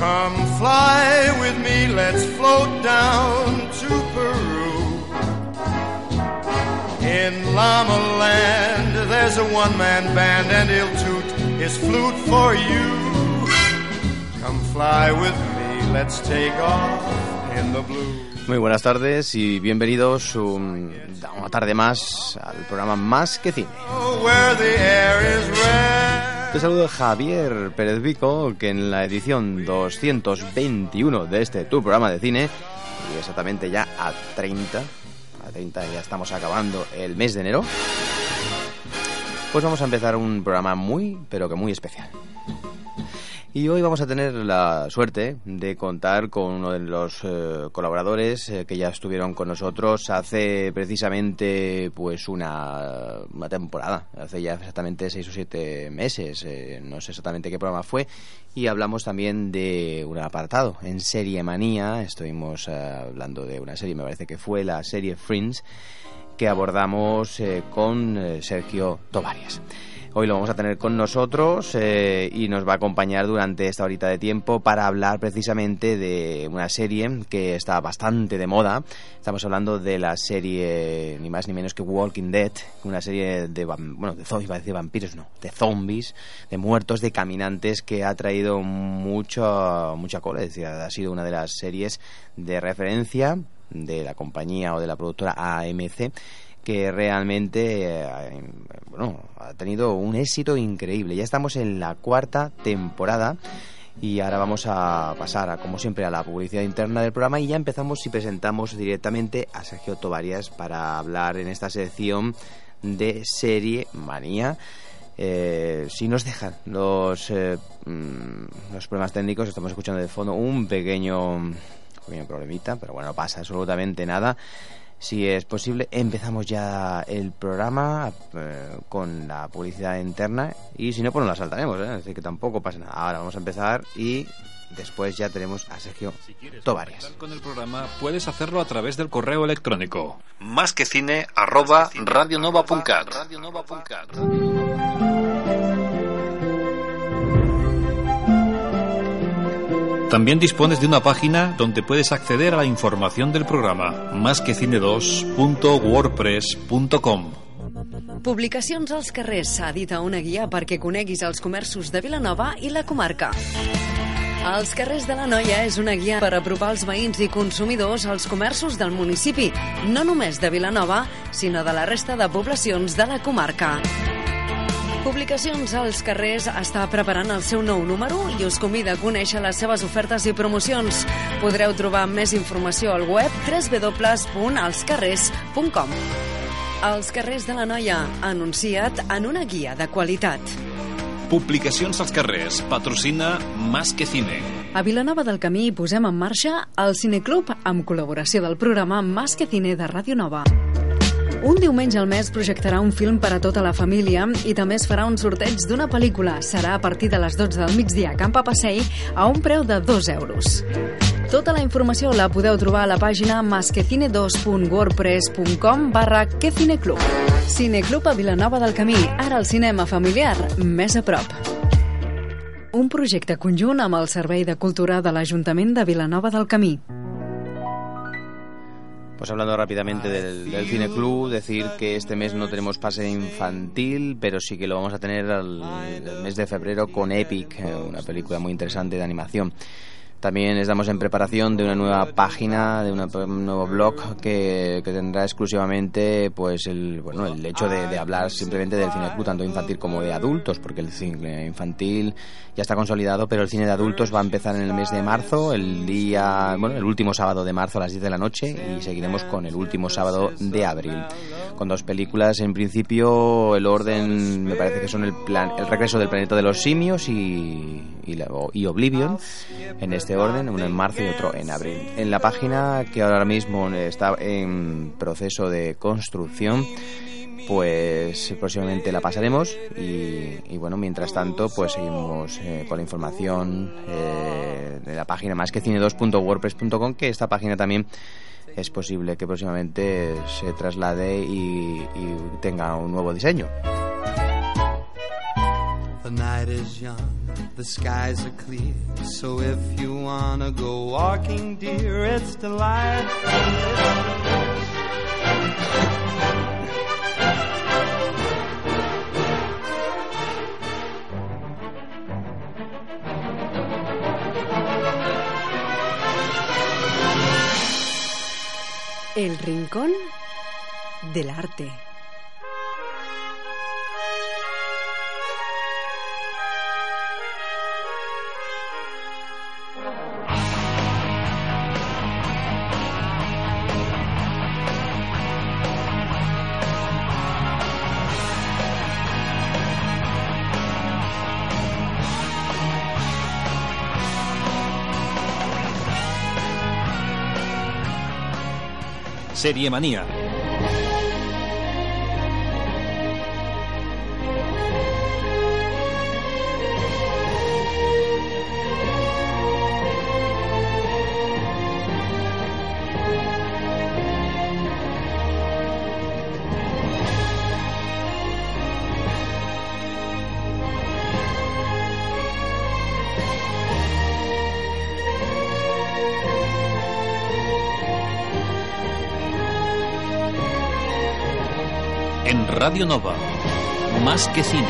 Come fly with me, let's float down to Peru. In Llama Land, there's a one man band, and he'll toot his flute for you. Come fly with me, let's take off in the blue. Muy buenas tardes y bienvenidos un- una tarde más al programa Más que Cine. Te saludo Javier Pérez Vico, que en la edición 221 de este tu programa de cine, y exactamente ya a 30, a 30 ya estamos acabando el mes de enero, pues vamos a empezar un programa muy, pero que muy especial. Y hoy vamos a tener la suerte de contar con uno de los eh, colaboradores eh, que ya estuvieron con nosotros hace precisamente pues una, una temporada, hace ya exactamente seis o siete meses, eh, no sé exactamente qué programa fue, y hablamos también de un apartado en Serie Manía, estuvimos eh, hablando de una serie, me parece que fue la serie Friends, que abordamos con Sergio Tovarias. Hoy lo vamos a tener con nosotros eh, y nos va a acompañar durante esta horita de tiempo para hablar precisamente de una serie que está bastante de moda. Estamos hablando de la serie ni más ni menos que Walking Dead, una serie de bueno, de zombies, iba a decir vampiros, no, de zombies, de muertos, de caminantes que ha traído mucho mucha cola, es decir, ha sido una de las series de referencia de la compañía o de la productora AMC que realmente eh, bueno, ha tenido un éxito increíble. Ya estamos en la cuarta temporada y ahora vamos a pasar, a, como siempre, a la publicidad interna del programa y ya empezamos y presentamos directamente a Sergio Tovarias para hablar en esta sección de serie manía. Eh, si nos dejan los, eh, mm, los problemas técnicos, estamos escuchando de fondo un pequeño, un pequeño problemita, pero bueno, no pasa absolutamente nada. Si es posible, empezamos ya el programa eh, con la publicidad interna y si no, pues nos la saltaremos, ¿eh? así que tampoco pasa nada. Ahora vamos a empezar y después ya tenemos a Sergio Si quieres Tovarias. contactar con el programa, puedes hacerlo a través del correo electrónico. Más que cine arroba radionova.cat. También dispones de una página donde puedes acceder a la información del programa, másquecine2.wordpress.com. Publicacions als carrers s'edita una guia perquè coneguis els comerços de Vilanova i la comarca. Els carrers de la Noia és una guia per apropar els veïns i consumidors als comerços del municipi, no només de Vilanova, sinó de la resta de poblacions de la comarca. Publicacions als carrers està preparant el seu nou número i us convida a conèixer les seves ofertes i promocions. Podreu trobar més informació al web www.alscarrers.com. Els carrers de la Noia, anunciat en una guia de qualitat. Publicacions als carrers. Patrocina Más que cine. A Vilanova del Camí posem en marxa el Cineclub amb col·laboració del programa Más que Cine de Ràdio Nova. Un diumenge al mes projectarà un film per a tota la família i també es farà un sorteig d'una pel·lícula. Serà a partir de les 12 del migdia a Camp Passei a un preu de 2 euros. Tota la informació la podeu trobar a la pàgina masquecine2.wordpress.com barra quecineclub. Cineclub a Vilanova del Camí, ara el cinema familiar, més a prop. Un projecte conjunt amb el Servei de Cultura de l'Ajuntament de Vilanova del Camí. Pues hablando rápidamente del, Cine Club, decir que este mes no tenemos pase infantil, pero sí que lo vamos a tener al, el mes de febrero con Epic, eh, una película muy interesante de animación. También estamos en preparación de una nueva página, de un nuevo blog que, que tendrá exclusivamente pues el, bueno, el hecho de, de hablar simplemente del cine club, tanto infantil como de adultos, porque el cine infantil ya está consolidado, pero el cine de adultos va a empezar en el mes de marzo, el día, bueno, el último sábado de marzo a las 10 de la noche y seguiremos con el último sábado de abril. Con dos películas, en principio el orden me parece que son el, plan, el regreso del planeta de los simios y, y, la- y Oblivion en este orden, uno en marzo y otro en abril. En la página que ahora mismo está en proceso de construcción, pues próximamente la pasaremos y, y bueno, mientras tanto pues seguimos eh, con la información eh, de la página más que cine2.wordpress.com que esta página también es posible que próximamente se traslade y, y tenga un nuevo diseño. The night is young, the skies are clear. So if you wanna go walking, dear, it's delightful. El Rincón del Arte. Serie Manía. Radio Nova. Más que cine.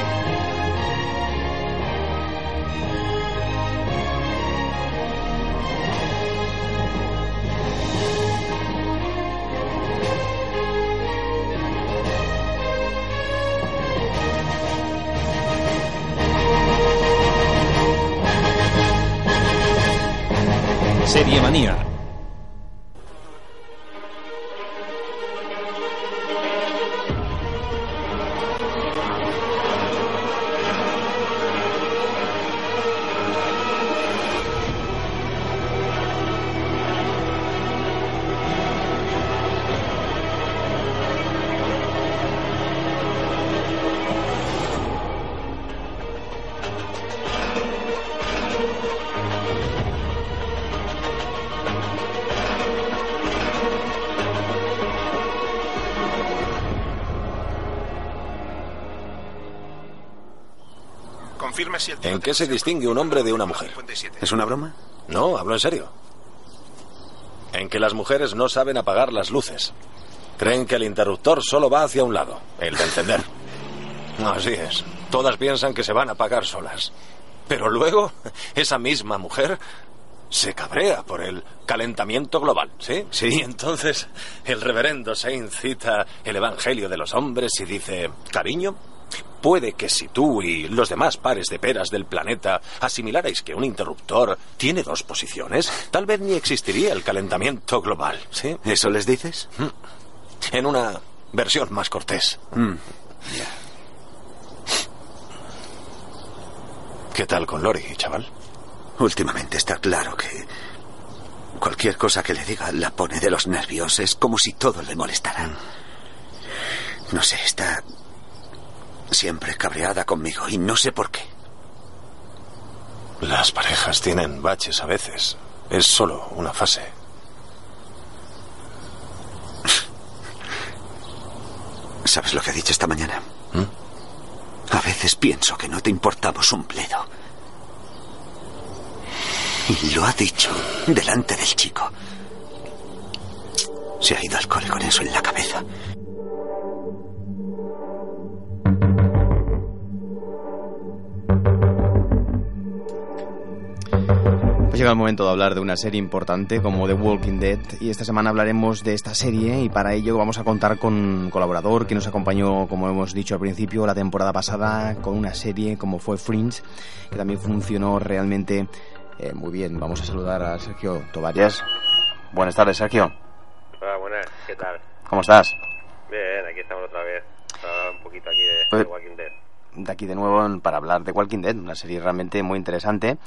¿En qué se distingue un hombre de una mujer? ¿Es una broma? No, hablo en serio. En que las mujeres no saben apagar las luces. Creen que el interruptor solo va hacia un lado, el de encender. Así es. Todas piensan que se van a apagar solas. Pero luego, esa misma mujer se cabrea por el calentamiento global, ¿sí? Sí. Y entonces el reverendo se incita el Evangelio de los hombres y dice, cariño, puede que si tú y los demás pares de peras del planeta asimilarais que un interruptor tiene dos posiciones, tal vez ni existiría el calentamiento global, ¿sí? ¿Eso les dices? En una versión más cortés. Mm. ¿Qué tal con Lori, chaval? Últimamente está claro que cualquier cosa que le diga la pone de los nervios. Es como si todo le molestara. No sé, está siempre cabreada conmigo y no sé por qué. Las parejas tienen baches a veces. Es solo una fase. ¿Sabes lo que ha dicho esta mañana? A veces pienso que no te importamos un pledo. Y lo ha dicho delante del chico. Se ha ido al cole con eso en la cabeza. Pues llega el momento de hablar de una serie importante como The Walking Dead y esta semana hablaremos de esta serie y para ello vamos a contar con un colaborador que nos acompañó, como hemos dicho al principio, la temporada pasada con una serie como fue Fringe, que también funcionó realmente eh, muy bien. Vamos a saludar a Sergio Tobarías. Buenas tardes, Sergio. Hola, buenas, ¿qué tal? ¿Cómo estás? Bien, aquí estamos otra vez. Estaba un poquito aquí de, Pues- de Walking Dead. de aquí de nuevo para hablar de Walking Dead, una serie realmente muy interesante.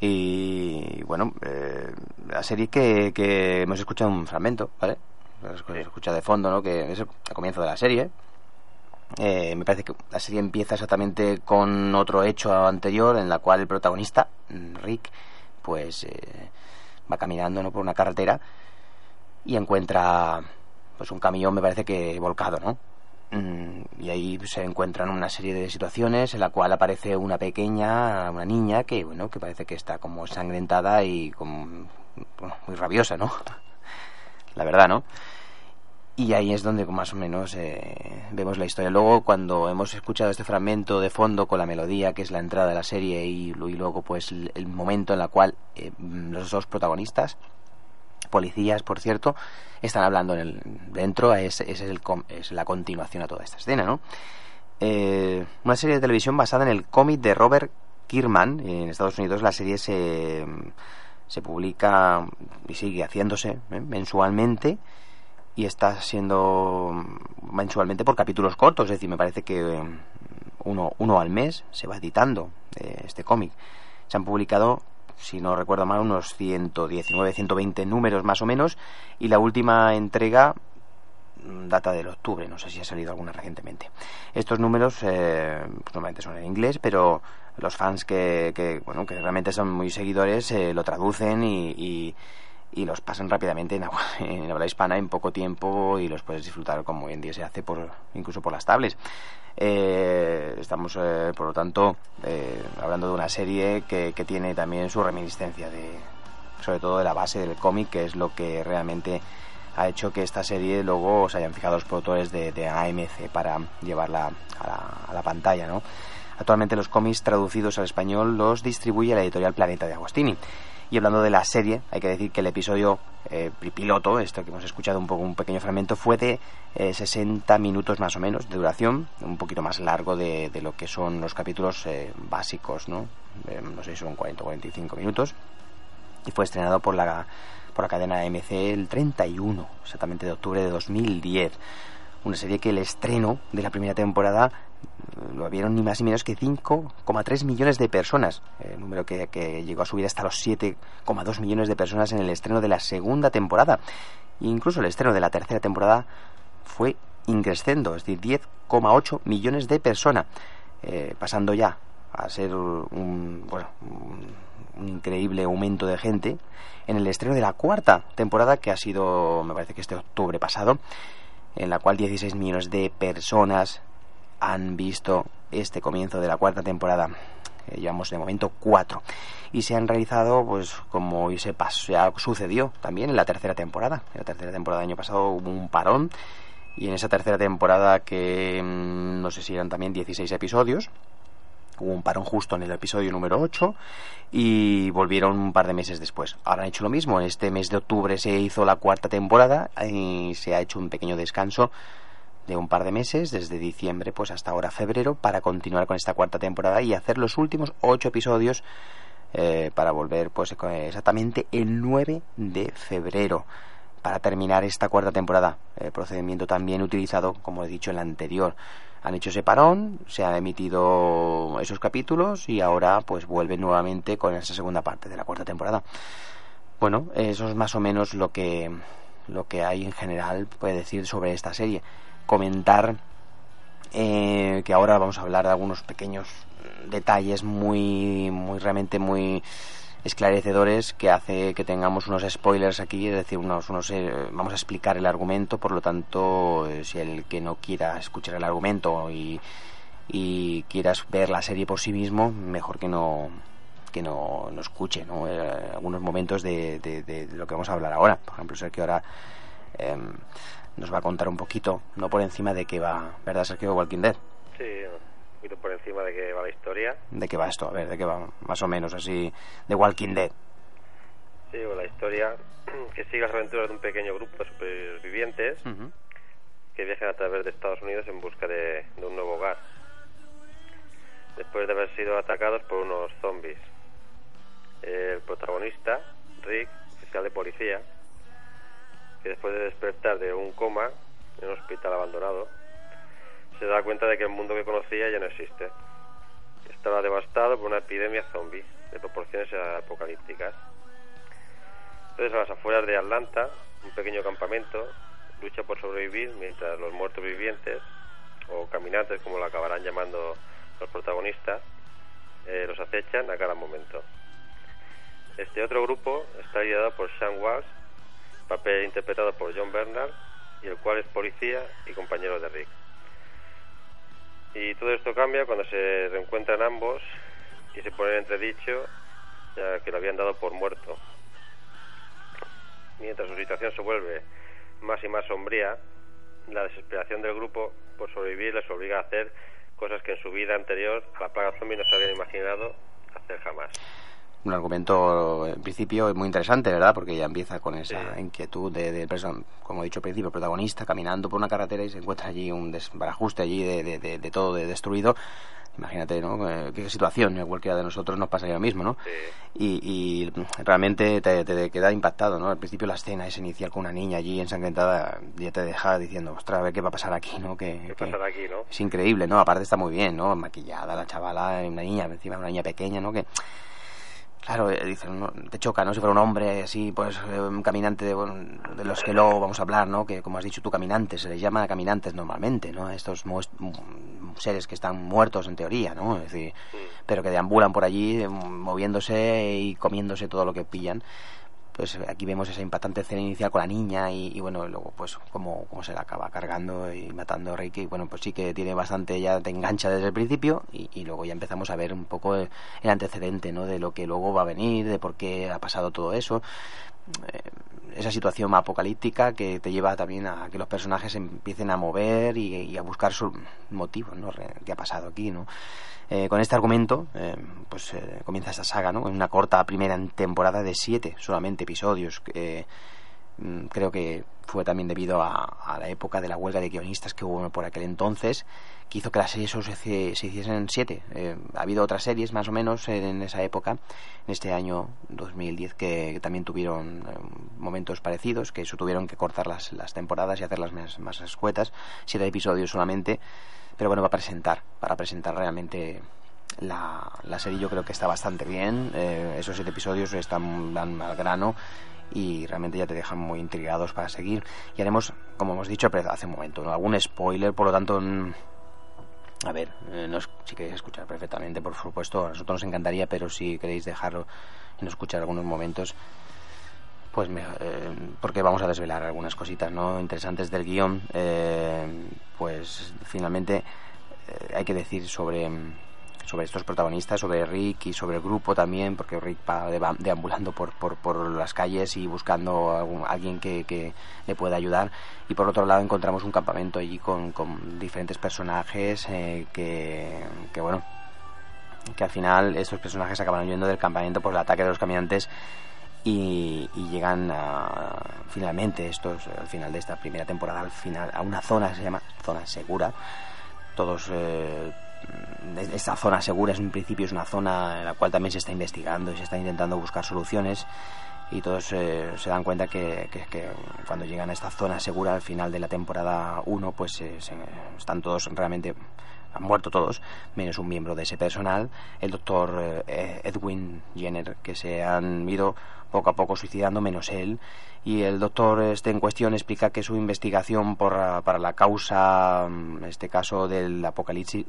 Y bueno, eh, la serie que, que hemos escuchado un fragmento, ¿vale? Se escucha de fondo, ¿no? Que es el comienzo de la serie. Eh, me parece que la serie empieza exactamente con otro hecho anterior en la cual el protagonista, Rick, pues eh, va caminando ¿no? por una carretera y encuentra pues un camión, me parece que volcado, ¿no? Mm, y ahí se encuentran una serie de situaciones en la cual aparece una pequeña, una niña que bueno, que parece que está como ensangrentada y como muy rabiosa, ¿no? La verdad, ¿no? Y ahí es donde más o menos eh, vemos la historia. Luego, cuando hemos escuchado este fragmento de fondo con la melodía, que es la entrada de la serie, y, y luego pues el, el momento en el cual eh, los dos protagonistas, policías, por cierto, están hablando en el, dentro, es, es, el, es la continuación a toda esta escena, ¿no? Eh, una serie de televisión basada en el cómic de Robert Kierman. En Estados Unidos la serie se, se publica y sigue haciéndose ¿eh? mensualmente y está siendo mensualmente por capítulos cortos, es decir, me parece que eh, uno, uno al mes se va editando eh, este cómic. Se han publicado, si no recuerdo mal, unos 119, 120 números más o menos y la última entrega mm, data del octubre, no sé si ha salido alguna recientemente. Estos números eh, pues normalmente son en inglés, pero los fans que, que, bueno, que realmente son muy seguidores eh, lo traducen y, y, y los pasan rápidamente en, agua- en habla hispana en poco tiempo y los puedes disfrutar como hoy en día se hace por incluso por las tablets. Eh, estamos, eh, por lo tanto, eh, hablando de una serie que, que tiene también su reminiscencia de, sobre todo de la base del cómic, que es lo que realmente ha hecho que esta serie luego se hayan fijado los productores de, de AMC para llevarla a la, a la pantalla, ¿no? Actualmente los cómics traducidos al español los distribuye la editorial Planeta de Agostini. Y hablando de la serie, hay que decir que el episodio eh, piloto, esto que hemos escuchado un poco, un pequeño fragmento, fue de eh, 60 minutos más o menos de duración, un poquito más largo de, de lo que son los capítulos eh, básicos, ¿no? Eh, no sé si son 40 o 45 minutos. Y fue estrenado por la, por la cadena AMC el 31, exactamente de octubre de 2010. Una serie que el estreno de la primera temporada lo vieron ni más ni menos que 5,3 millones de personas, eh, número que, llegó a subir hasta los 7,2 millones de personas en el estreno de la segunda temporada. Incluso el estreno de la tercera temporada fue increscendo, es decir, 10,8 millones de personas, eh, pasando ya a ser un, bueno, un increíble aumento de gente en el estreno de la cuarta temporada que ha sido, me parece que este octubre pasado, en la cual 16 millones de personas han visto este comienzo de la cuarta temporada. Eh, llevamos de momento cuatro. Y se han realizado, pues como hoy se pasó, ya sucedió también en la tercera temporada. En la tercera temporada del año pasado hubo un parón. Y en esa tercera temporada, que mm, no sé si eran también 16 episodios, hubo un parón justo en el episodio número 8 y volvieron un par de meses después. Ahora han hecho lo mismo, este mes de octubre se hizo la cuarta temporada y se ha hecho un pequeño descanso de un par de meses, desde diciembre pues hasta ahora febrero, para continuar con esta cuarta temporada y hacer los últimos ocho episodios eh, para volver pues exactamente el 9 de febrero para terminar esta cuarta temporada. El procedimiento también utilizado, como he dicho en la anterior. Han hecho ese parón, se han emitido esos capítulos y ahora pues vuelven nuevamente con esa segunda parte de la cuarta temporada. Bueno, eso es más o menos lo que lo que hay en general puede decir sobre esta serie. Comentar eh, que ahora vamos a hablar de algunos pequeños detalles muy, muy realmente muy esclarecedores que hace que tengamos unos spoilers aquí, es decir, unos, unos eh, vamos a explicar el argumento, por lo tanto, eh, si el que no quiera escuchar el argumento y, y quieras ver la serie por sí mismo, mejor que no que no, no escuche ¿no? Eh, algunos momentos de, lo que vamos a hablar ahora. Por ejemplo, Sergio ahora em, nos va a contar un poquito, no por encima de qué va, ¿verdad, Sergio Walking Dead? Sí, un poquito por encima de qué va la historia. ¿De qué va esto? A ver, ¿de qué va más o menos así de Walking Dead? Sí, o la historia que sigue las aventuras de un pequeño grupo de supervivientes que viajan a través de Estados Unidos en busca de, de un nuevo hogar. Después de haber sido atacados por unos zombies. El protagonista, Rick, oficial de policía, que después de despertar de un coma en un hospital abandonado, se da cuenta de que el mundo que conocía ya no existe. Estaba devastado por una epidemia zombie de proporciones apocalípticas. Entonces, a las afueras de Atlanta, un pequeño campamento lucha por sobrevivir mientras los muertos vivientes, o caminantes como lo acabarán llamando los protagonistas, eh, los acechan a cada momento. Este otro grupo está liderado por Sean Walsh, papel interpretado por John Bernard, y el cual es policía y compañero de Rick. Y todo esto cambia cuando se reencuentran ambos y se ponen en entredicho ya que lo habían dado por muerto. Mientras su situación se vuelve más y más sombría, la desesperación del grupo por sobrevivir les obliga a hacer cosas que en su vida anterior a la plaga zombie no se habían imaginado hacer jamás. Un argumento, en principio, muy interesante, ¿verdad? Porque ya empieza con esa Sí. inquietud de, del perso- como he dicho al principio, protagonista caminando por una carretera y se encuentra allí un desbarajuste allí de, de, de- de todo de destruido. Imagínate, ¿no? Eh, Qué situación, a cualquiera de nosotros nos pasaría lo mismo, ¿no? Sí. Y, y realmente te, te queda impactado, ¿no? Al principio la escena esa inicial con una niña allí ensangrentada ya te deja diciendo, ostras, a ver qué va a pasar aquí, ¿no? Que, ¿Qué pasará aquí, no? es increíble, ¿no? Aparte está muy bien, ¿no? Maquillada la chavala, una niña, encima una niña pequeña, ¿no? Que, claro, eh, dice, ¿no? te choca, ¿no? Si fuera un hombre así, pues eh, un caminante de, bueno, de los que luego vamos a hablar, ¿no? Que como has dicho tú, caminantes, se les llama caminantes normalmente, ¿no? Estos mm, seres que están muertos en teoría, ¿no? Es decir, pero que deambulan por allí eh, moviéndose y comiéndose todo lo que pillan pues aquí vemos esa impactante escena inicial con la niña y, bueno, luego pues como, como se la acaba cargando y matando a Ricky, bueno, pues sí que tiene bastante, ya te engancha desde el principio y, y luego ya empezamos a ver un poco el, el antecedente, ¿no? De lo que luego va a venir, de por qué ha pasado todo eso. Eh, esa situación apocalíptica que te lleva también a que los personajes empiecen a mover y, a buscar sus motivos, ¿no? ¿Qué ha pasado aquí, no? Eh, con este argumento, eh, pues comienza esta saga, ¿no? En una corta primera temporada de siete solamente episodios. mm, creo que fue también debido a la época de la huelga de guionistas que hubo por aquel entonces, que hizo que las series solo se, se hiciesen siete. Eh, ha habido otras series más o menos en esa época, en este año 2010, que, que también tuvieron eh, momentos parecidos, que eso tuvieron que cortar las, las temporadas y hacerlas más, más escuetas, siete episodios solamente. Pero bueno, va a presentar, para presentar realmente la, la serie yo creo que está bastante bien, eh, esos siete episodios están van al grano y realmente ya te dejan muy intrigados para seguir. Y haremos, como hemos dicho hace un momento, algún spoiler, por lo tanto... a ver, eh, si queréis escuchar perfectamente, por supuesto, a nosotros nos encantaría, pero si queréis dejarlo y no escuchar algunos momentos, pues me- eh, porque vamos a desvelar algunas cositas no interesantes del guion. Eh, pues finalmente eh, hay que decir sobre sobre estos protagonistas sobre Rick y sobre el grupo también porque Rick va deambulando por, las calles y buscando a alguien que, le pueda ayudar. Y por otro lado encontramos un campamento allí con, diferentes personajes eh, que, bueno que al final estos personajes acaban huyendo del campamento por el ataque de los caminantes y, llegan finalmente estos al final de esta primera temporada al final a una zona que se llama zona segura. Todos eh, esta zona segura es un principio es una zona en la cual también se está investigando y se está intentando buscar soluciones y todos eh, se dan cuenta que, que- que cuando llegan a esta zona segura al final de la temporada 1 pues eh, se- están todos realmente han muerto todos, menos un miembro de ese personal, el doctor eh, Edwin Jenner, que se han ido poco a poco suicidando, menos él. Y el doctor este en cuestión explica que su investigación por, para la causa, en este caso del apocalipsis,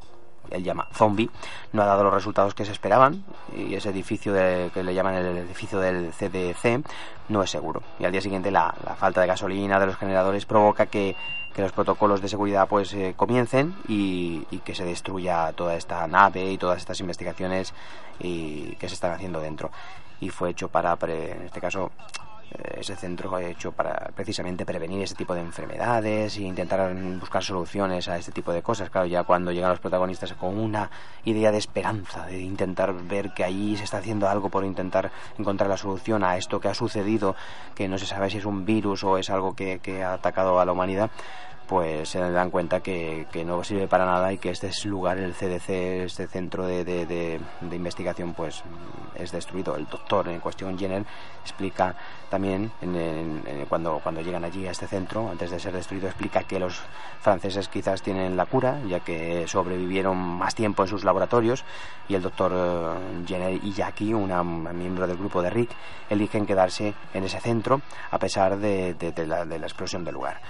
él llama zombie, no ha dado los resultados que se esperaban y ese edificio que le llaman el edificio del CDC no es seguro. Y al día siguiente la, falta de gasolina de los generadores provoca que, los protocolos de seguridad pues eh, comiencen y, que se destruya toda esta nave y todas estas investigaciones y que se están haciendo dentro. Y fue hecho para, en este caso, ese centro hecho para precisamente prevenir ese tipo de enfermedades e intentar buscar soluciones a este tipo de cosas. Claro, ya cuando llegan los protagonistas con una idea de esperanza, de intentar ver que allí se está haciendo algo por intentar encontrar la solución a esto que ha sucedido, que no se sabe si es un virus o es algo que, que ha atacado a la humanidad, pues se dan cuenta que, no sirve para nada y que este lugar, el CDC, este centro de, investigación, pues es destruido. El doctor en cuestión, Jenner, explica también cuando, cuando llegan allí a este centro, antes de ser destruido, explica que los franceses quizás tienen la cura, ya que sobrevivieron más tiempo en sus laboratorios y el doctor eh, Jenner y Jackie, una miembro del grupo de Rick, eligen quedarse en ese centro a pesar de la explosión del lugar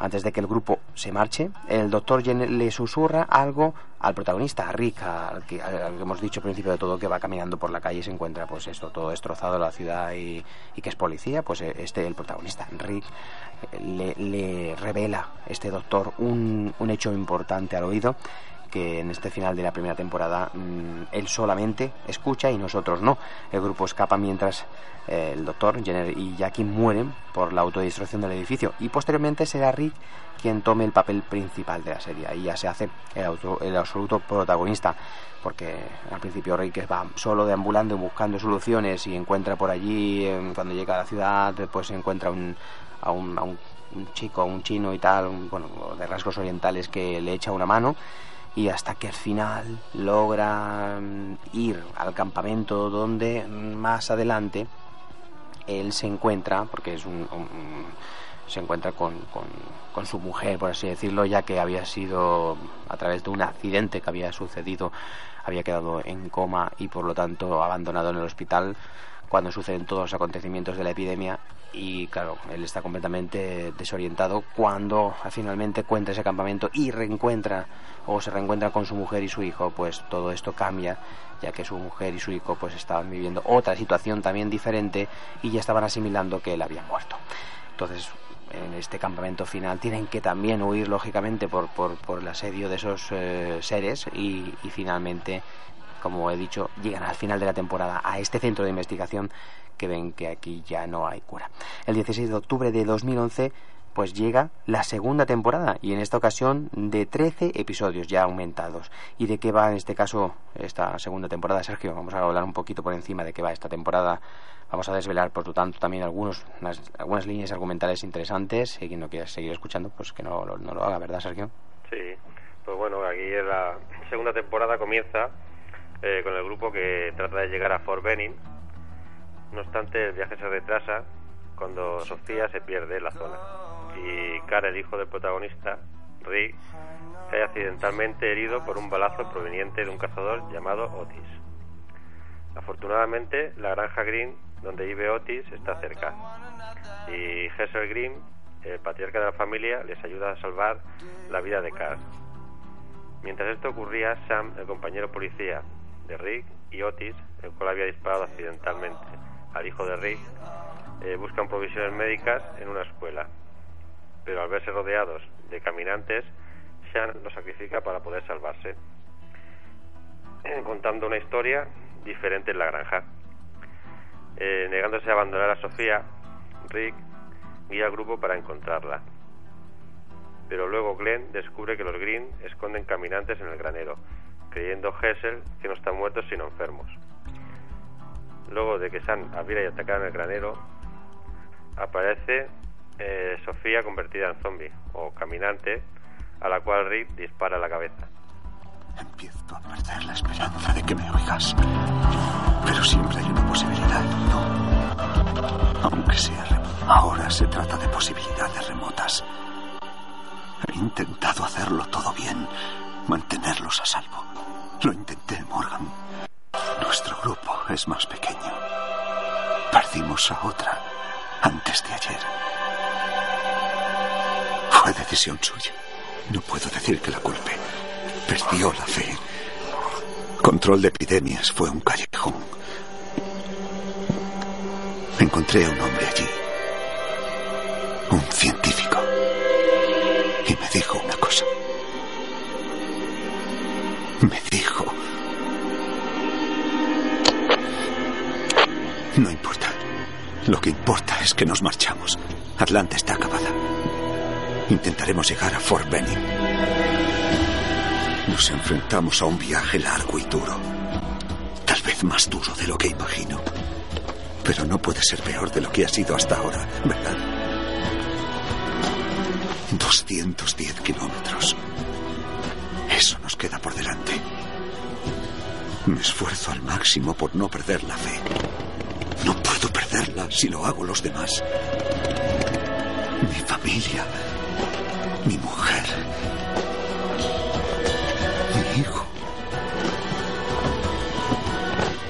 antes de que el grupo se marche, el doctor le susurra algo al protagonista, a Rick, al que, hemos dicho al principio de todo que va caminando por la calle y se encuentra pues esto todo destrozado la ciudad y, que es policía, pues eh, este el protagonista, Rick, le, le revela este doctor un, un hecho importante al oído que en este final de la primera temporada mm, él solamente escucha y nosotros no. El grupo escapa mientras eh, el doctor Jenner y Jackie mueren por la autodestrucción del edificio y posteriormente será Rick quien tome el papel principal de la serie y ya se hace el, el absoluto protagonista porque al principio Rick va solo deambulando buscando soluciones y encuentra por allí cuando llega a la ciudad pues encuentra un, a, un, a un, chico, un chino y tal, bueno, de rasgos orientales que le echa una mano y hasta que al final logra mm, ir al campamento donde más adelante él se encuentra, porque es un, se encuentra con, con, su mujer, por así decirlo, ya que había sido a través de un accidente que había sucedido, había quedado en coma y por lo tanto abandonado en el hospital. Cuando suceden todos los acontecimientos de la epidemia y claro, él está completamente desorientado cuando finalmente encuentra ese campamento y reencuentra o se reencuentra con su mujer y su hijo, pues todo esto cambia, ya que su mujer y su hijo pues estaban viviendo otra situación también diferente y ya estaban asimilando que él había muerto. Entonces, en este campamento final tienen que también huir lógicamente por, por, por el asedio de esos eh, seres y finalmente como he dicho, llegan al final de la temporada a este centro de investigación que ven que aquí ya no hay cura. El 16 de octubre de 2011 pues llega la segunda temporada y en esta ocasión de 13 episodios ya aumentados. ¿Y de qué va en este caso esta segunda temporada, Sergio? Vamos a hablar un poquito por encima de qué va esta temporada. Vamos a desvelar, por lo tanto, también algunos, algunas líneas argumentales interesantes. Y quien no quiera seguir escuchando, pues que no, no lo haga, ¿verdad, Sergio? Sí, pues bueno, aquí la segunda temporada comienza eh, con el grupo que trata de llegar a Fort Benning. No obstante, el viaje se retrasa cuando Sofía se pierde en la zona y Cara, el hijo del protagonista, Rick, cae accidentalmente herido por un balazo proveniente de un cazador llamado Otis. Afortunadamente, la granja Green, donde vive Otis, está cerca y Hessel Green, el patriarca de la familia, les ayuda a salvar la vida de Carl. Mientras esto ocurría, Sam, el compañero policía, de Rick y Otis, el cual había disparado accidentalmente al hijo de Rick, eh, buscan provisiones médicas en una escuela. Pero al verse rodeados de caminantes, Sean lo sacrifica para poder salvarse, contando una historia diferente en la granja. Eh, negándose a abandonar a Sofía, Rick guía al grupo para encontrarla. Pero luego Glenn descubre que los Green esconden caminantes en el granero creyendo Hessel que no están muertos sino enfermos. Luego de que San abriera y atacara en el granero, aparece eh, Sofía convertida en zombie o caminante, a la cual Rick dispara la cabeza. Empiezo a perder la esperanza de que me oigas. Pero siempre hay una posibilidad, ¿no? Aunque sea Ahora se trata de posibilidades remotas. He intentado hacerlo todo bien mantenerlos a salvo. Lo intenté, Morgan. Nuestro grupo es más pequeño. Perdimos a otra antes de ayer. Fue decisión suya. No puedo decir que la culpe. Perdió la fe. Control de epidemias fue un callejón. Encontré a un hombre allí. Un científico. Y me dijo una cosa. Me dijo... No importa. Lo que importa es que nos marchamos. Atlanta está acabada. Intentaremos llegar a Fort Benning. Nos enfrentamos a un viaje largo y duro. Tal vez más duro de lo que imagino. Pero no puede ser peor de lo que ha sido hasta ahora, ¿verdad? 210 kilómetros. Eso nos queda por delante. Me esfuerzo al máximo por no perder la fe. Si lo hago los demás. Mi familia, mi mujer, mi hijo.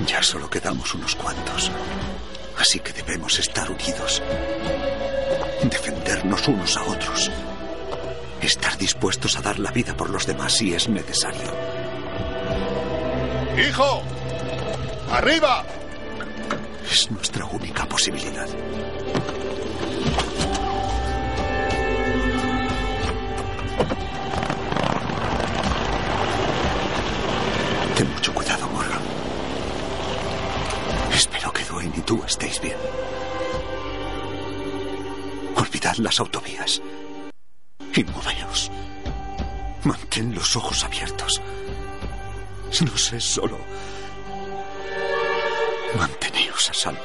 Ya solo quedamos unos cuantos. Así que debemos estar unidos. Defendernos unos a otros. Estar dispuestos a dar la vida por los demás si es necesario. ¡Hijo! ¡Arriba! Es nuestra única posibilidad. Ten mucho cuidado, Morgan. Espero que Dwayne y tú estéis bien. Olvidad las autovías. Y moveos. Mantén los ojos abiertos. No sé, solo. A salvo.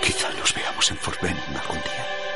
Quizá nos veamos en Fort Benning algún día.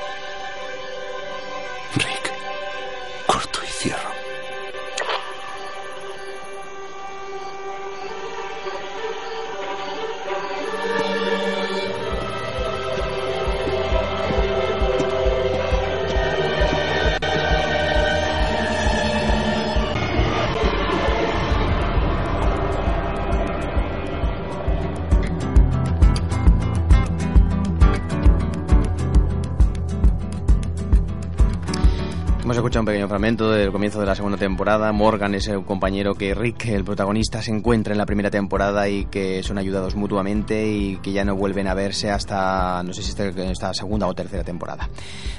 Un pequeño fragmento del comienzo de la segunda temporada. Morgan es el compañero que Rick, el protagonista, se encuentra en la primera temporada y que son ayudados mutuamente y que ya no vuelven a verse hasta, no sé si esta, esta segunda o tercera temporada.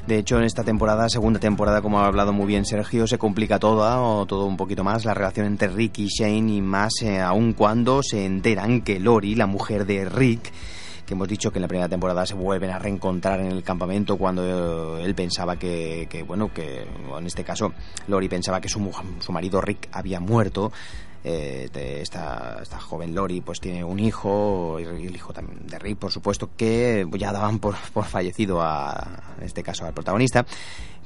De hecho, en esta temporada, segunda temporada, como ha hablado muy bien Sergio, se complica toda o todo un poquito más la relación entre Rick y Shane y más eh, aún cuando se enteran que Lori, la mujer de Rick, hemos dicho que en la primera temporada se vuelven a reencontrar en el campamento cuando eh, él pensaba que, que, bueno, que en este caso Lori pensaba que su, su marido Rick había muerto. Eh, esta, esta joven Lori pues tiene un hijo, y el hijo también de Rick, por supuesto, que ya daban por, por fallecido a, en este caso al protagonista.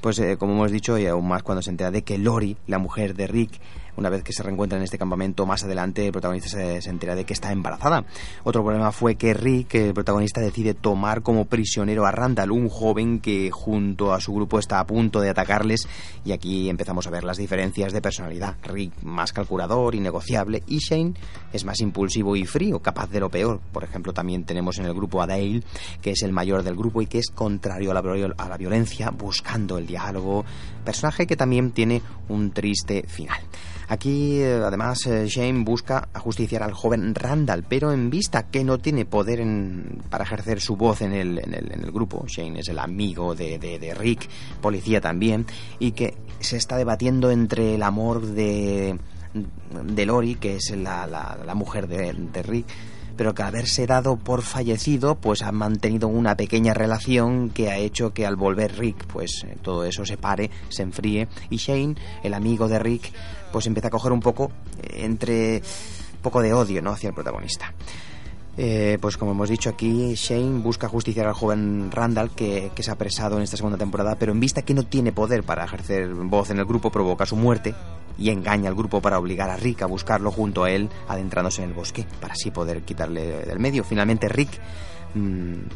Pues eh, como hemos dicho, y aún más cuando se entera de que Lori, la mujer de Rick, una vez que se reencuentran en este campamento, más adelante el protagonista se, entera de que está embarazada. Otro problema fue que Rick, el protagonista, decide tomar como prisionero a Randall, un joven que junto a su grupo está a punto de atacarles. Y aquí empezamos a ver las diferencias de personalidad. Rick más calculador y negociable, y Shane es más impulsivo y frío, capaz de lo peor. Por ejemplo, también tenemos en el grupo a Dale, que es el mayor del grupo y que es contrario a la, a la violencia, buscando el diálogo. Personaje que también tiene un triste final. Aquí, eh, además, eh, Shane busca ajusticiar al joven Randall, pero en vista que no tiene poder en- para ejercer su voz en el, en el- en el grupo, Shane es el amigo de, de- de Rick, policía también, y que se está debatiendo entre el amor de, de Lori, que es la, la- la mujer de, de Rick, pero que haberse dado por fallecido, pues han mantenido una pequeña relación que ha hecho que al volver Rick, pues eh, todo eso se pare, se enfríe, y Shane, el amigo de Rick, pues empieza a coger un poco eh, entre poco de odio, ¿no? hacia el protagonista. Eh, pues como hemos dicho aquí, Shane busca justiciar al joven Randall que, que se ha apresado en esta segunda temporada, pero en vista que no tiene poder para ejercer voz en el grupo, provoca su muerte y engaña al grupo para obligar a Rick a buscarlo junto a él, adentrándose en el bosque, para así poder quitarle del medio. Finalmente Rick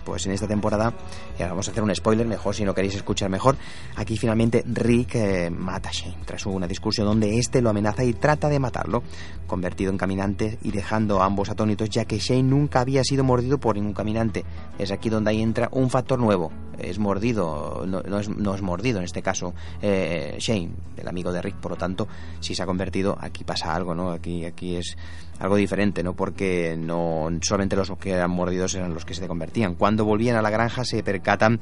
pues en esta temporada, y vamos a hacer un spoiler, mejor si no queréis escuchar mejor, aquí finalmente Rick eh, mata a Shane tras una discusión donde este lo amenaza y trata de matarlo, convertido en caminante y dejando a ambos atónitos ya que Shane nunca había sido mordido por ningún caminante. Es aquí donde ahí entra un factor nuevo, es mordido, no, es, no es, mordido en este caso eh, Shane, el amigo de Rick, por lo tanto, si se ha convertido, aquí pasa algo, ¿no? Aquí, aquí es algo diferente, ¿no? Porque no solamente los que eran mordidos eran los que se convertían. Cuando volvían a la granja se percatan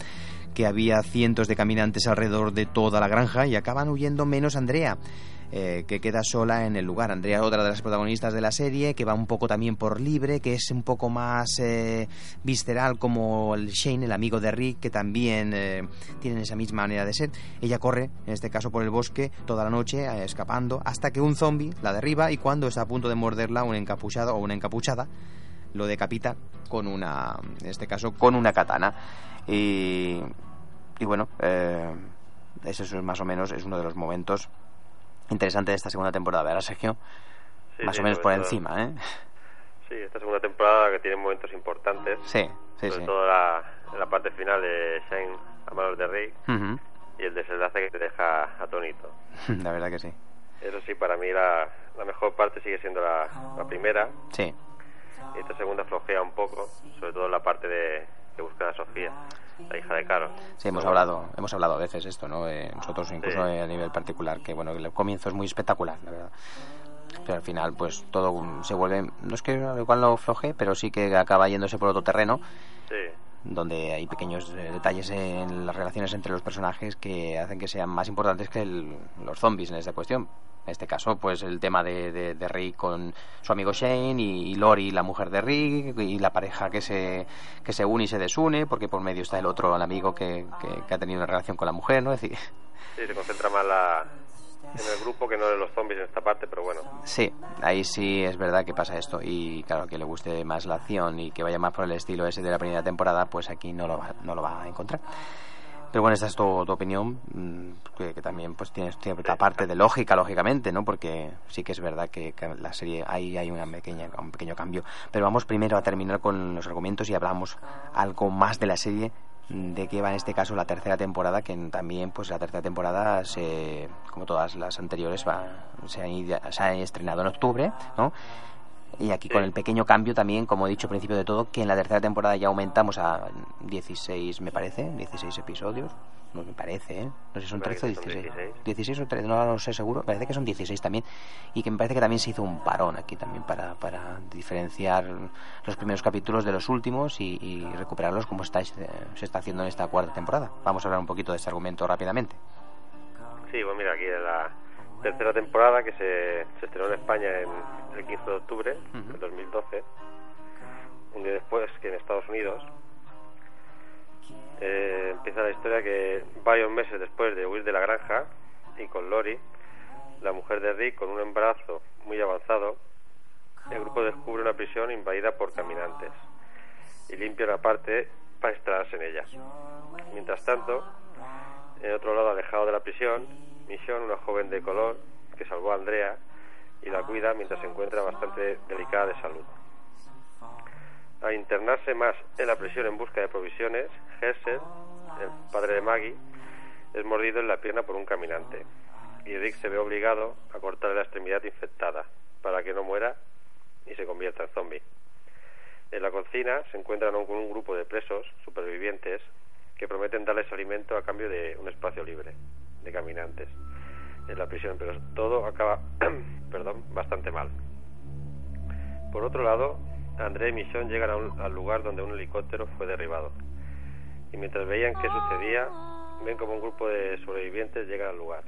que había cientos de caminantes alrededor de toda la granja y acaban huyendo menos Andrea. Eh, que queda sola en el lugar. Andrea, otra de las protagonistas de la serie, que va un poco también por libre, que es un poco más eh, visceral como Shane, el amigo de Rick, que también eh, tienen esa misma manera de ser. Ella corre, en este caso por el bosque, toda la noche, escapando, hasta que un zombie la derriba y cuando está a punto de morderla, un encapuchado o una encapuchada lo decapita con una, en este caso, con una katana. Y, y bueno, eso es más o menos es uno de los momentos interesante de esta segunda temporada, ¿verdad, Sergio? Más o menos por encima, ¿eh? Sí, esta segunda temporada que tiene momentos importantes. Sí, sí, sobre todo la, la parte final de Shane a manos de Rick y el desenlace que te deja atónito. la verdad que sí. Eso sí, para mí la, la mejor parte sigue siendo la, la primera. Sí. Y esta segunda flojea un poco, sobre todo la parte de que busca a Sofía la hija de Caro. Sí, hemos hablado, hemos hablado a veces esto, ¿no? Eh, nosotros incluso a nivel particular, que bueno, el comienzo es muy espectacular, la verdad. Pero al final, pues todo se vuelve, no es que igual lo floje, pero sí que acaba yéndose por otro terreno. Sí. Donde hay pequeños eh, detalles en las relaciones entre los personajes que hacen que sean más importantes que los zombies en esta cuestión. En este caso, pues el tema de, de, Rick con su amigo Shane y, Lori, la mujer de Rick, y la pareja que se, que se une y se desune, porque por medio está el otro, el amigo que, que, ha tenido una relación con la mujer, ¿no? Es decir... Sí, se concentra más la, en el grupo que no en los zombies en esta parte, pero bueno. Sí, ahí sí es verdad que pasa esto. Y claro, que le guste más la acción y que vaya más por el estilo ese de la primera temporada, pues aquí no lo va, no lo va a encontrar. Pero bueno, esta es tu, opinión, mm, que, también pues tiene cierta parte de lógica, lógicamente, ¿no? Porque sí que es verdad que, la serie ahí hay una pequeña, un pequeño cambio. Pero vamos primero a terminar con los argumentos y hablamos algo más de la serie de qué va en este caso la tercera temporada, que también pues la tercera temporada, se, como todas las anteriores, va, se, ha, se ha estrenado en octubre, ¿no? Y aquí con el pequeño cambio también, como he dicho al principio de todo, que en la tercera temporada ya aumentamos a 16, me parece, 16 episodios. No me parece, ¿eh? No sé si son 13 o 16. 16. o 13, no lo sé seguro. Parece que son 16 también. Y que me parece que también se hizo un parón aquí también para, para diferenciar los primeros capítulos de los últimos y, recuperarlos como está, se está haciendo en esta cuarta temporada. Vamos a hablar un poquito de este argumento rápidamente. Sí, pues mira, aquí la tercera temporada que se, se estrenó en España en el 15 de octubre del 2012, un día después que en Estados Unidos. Eh, empieza la historia que varios meses después de huir de la granja y con Lori, la mujer de Rick, con un embarazo muy avanzado, el grupo descubre una prisión invadida por caminantes y limpia una parte para instalarse en ella. Mientras tanto, en otro lado alejado de la prisión, Mission, una joven de color que salvó a Andrea y la cuida mientras se encuentra bastante delicada de salud. Al internarse más en la prisión en busca de provisiones, Herschel, el padre de Maggie, es mordido en la pierna por un caminante y Rick se ve obligado a cortarle la extremidad infectada para que no muera y se convierta en zombie. En la cocina se encuentran con un grupo de presos supervivientes que prometen darles alimento a cambio de un espacio libre de caminantes en la prisión, pero todo acaba, perdón, bastante mal. Por otro lado, André y Michonne llegan al lugar donde un helicóptero fue derribado. Y mientras veían qué sucedía, ven como un grupo de sobrevivientes llega al lugar.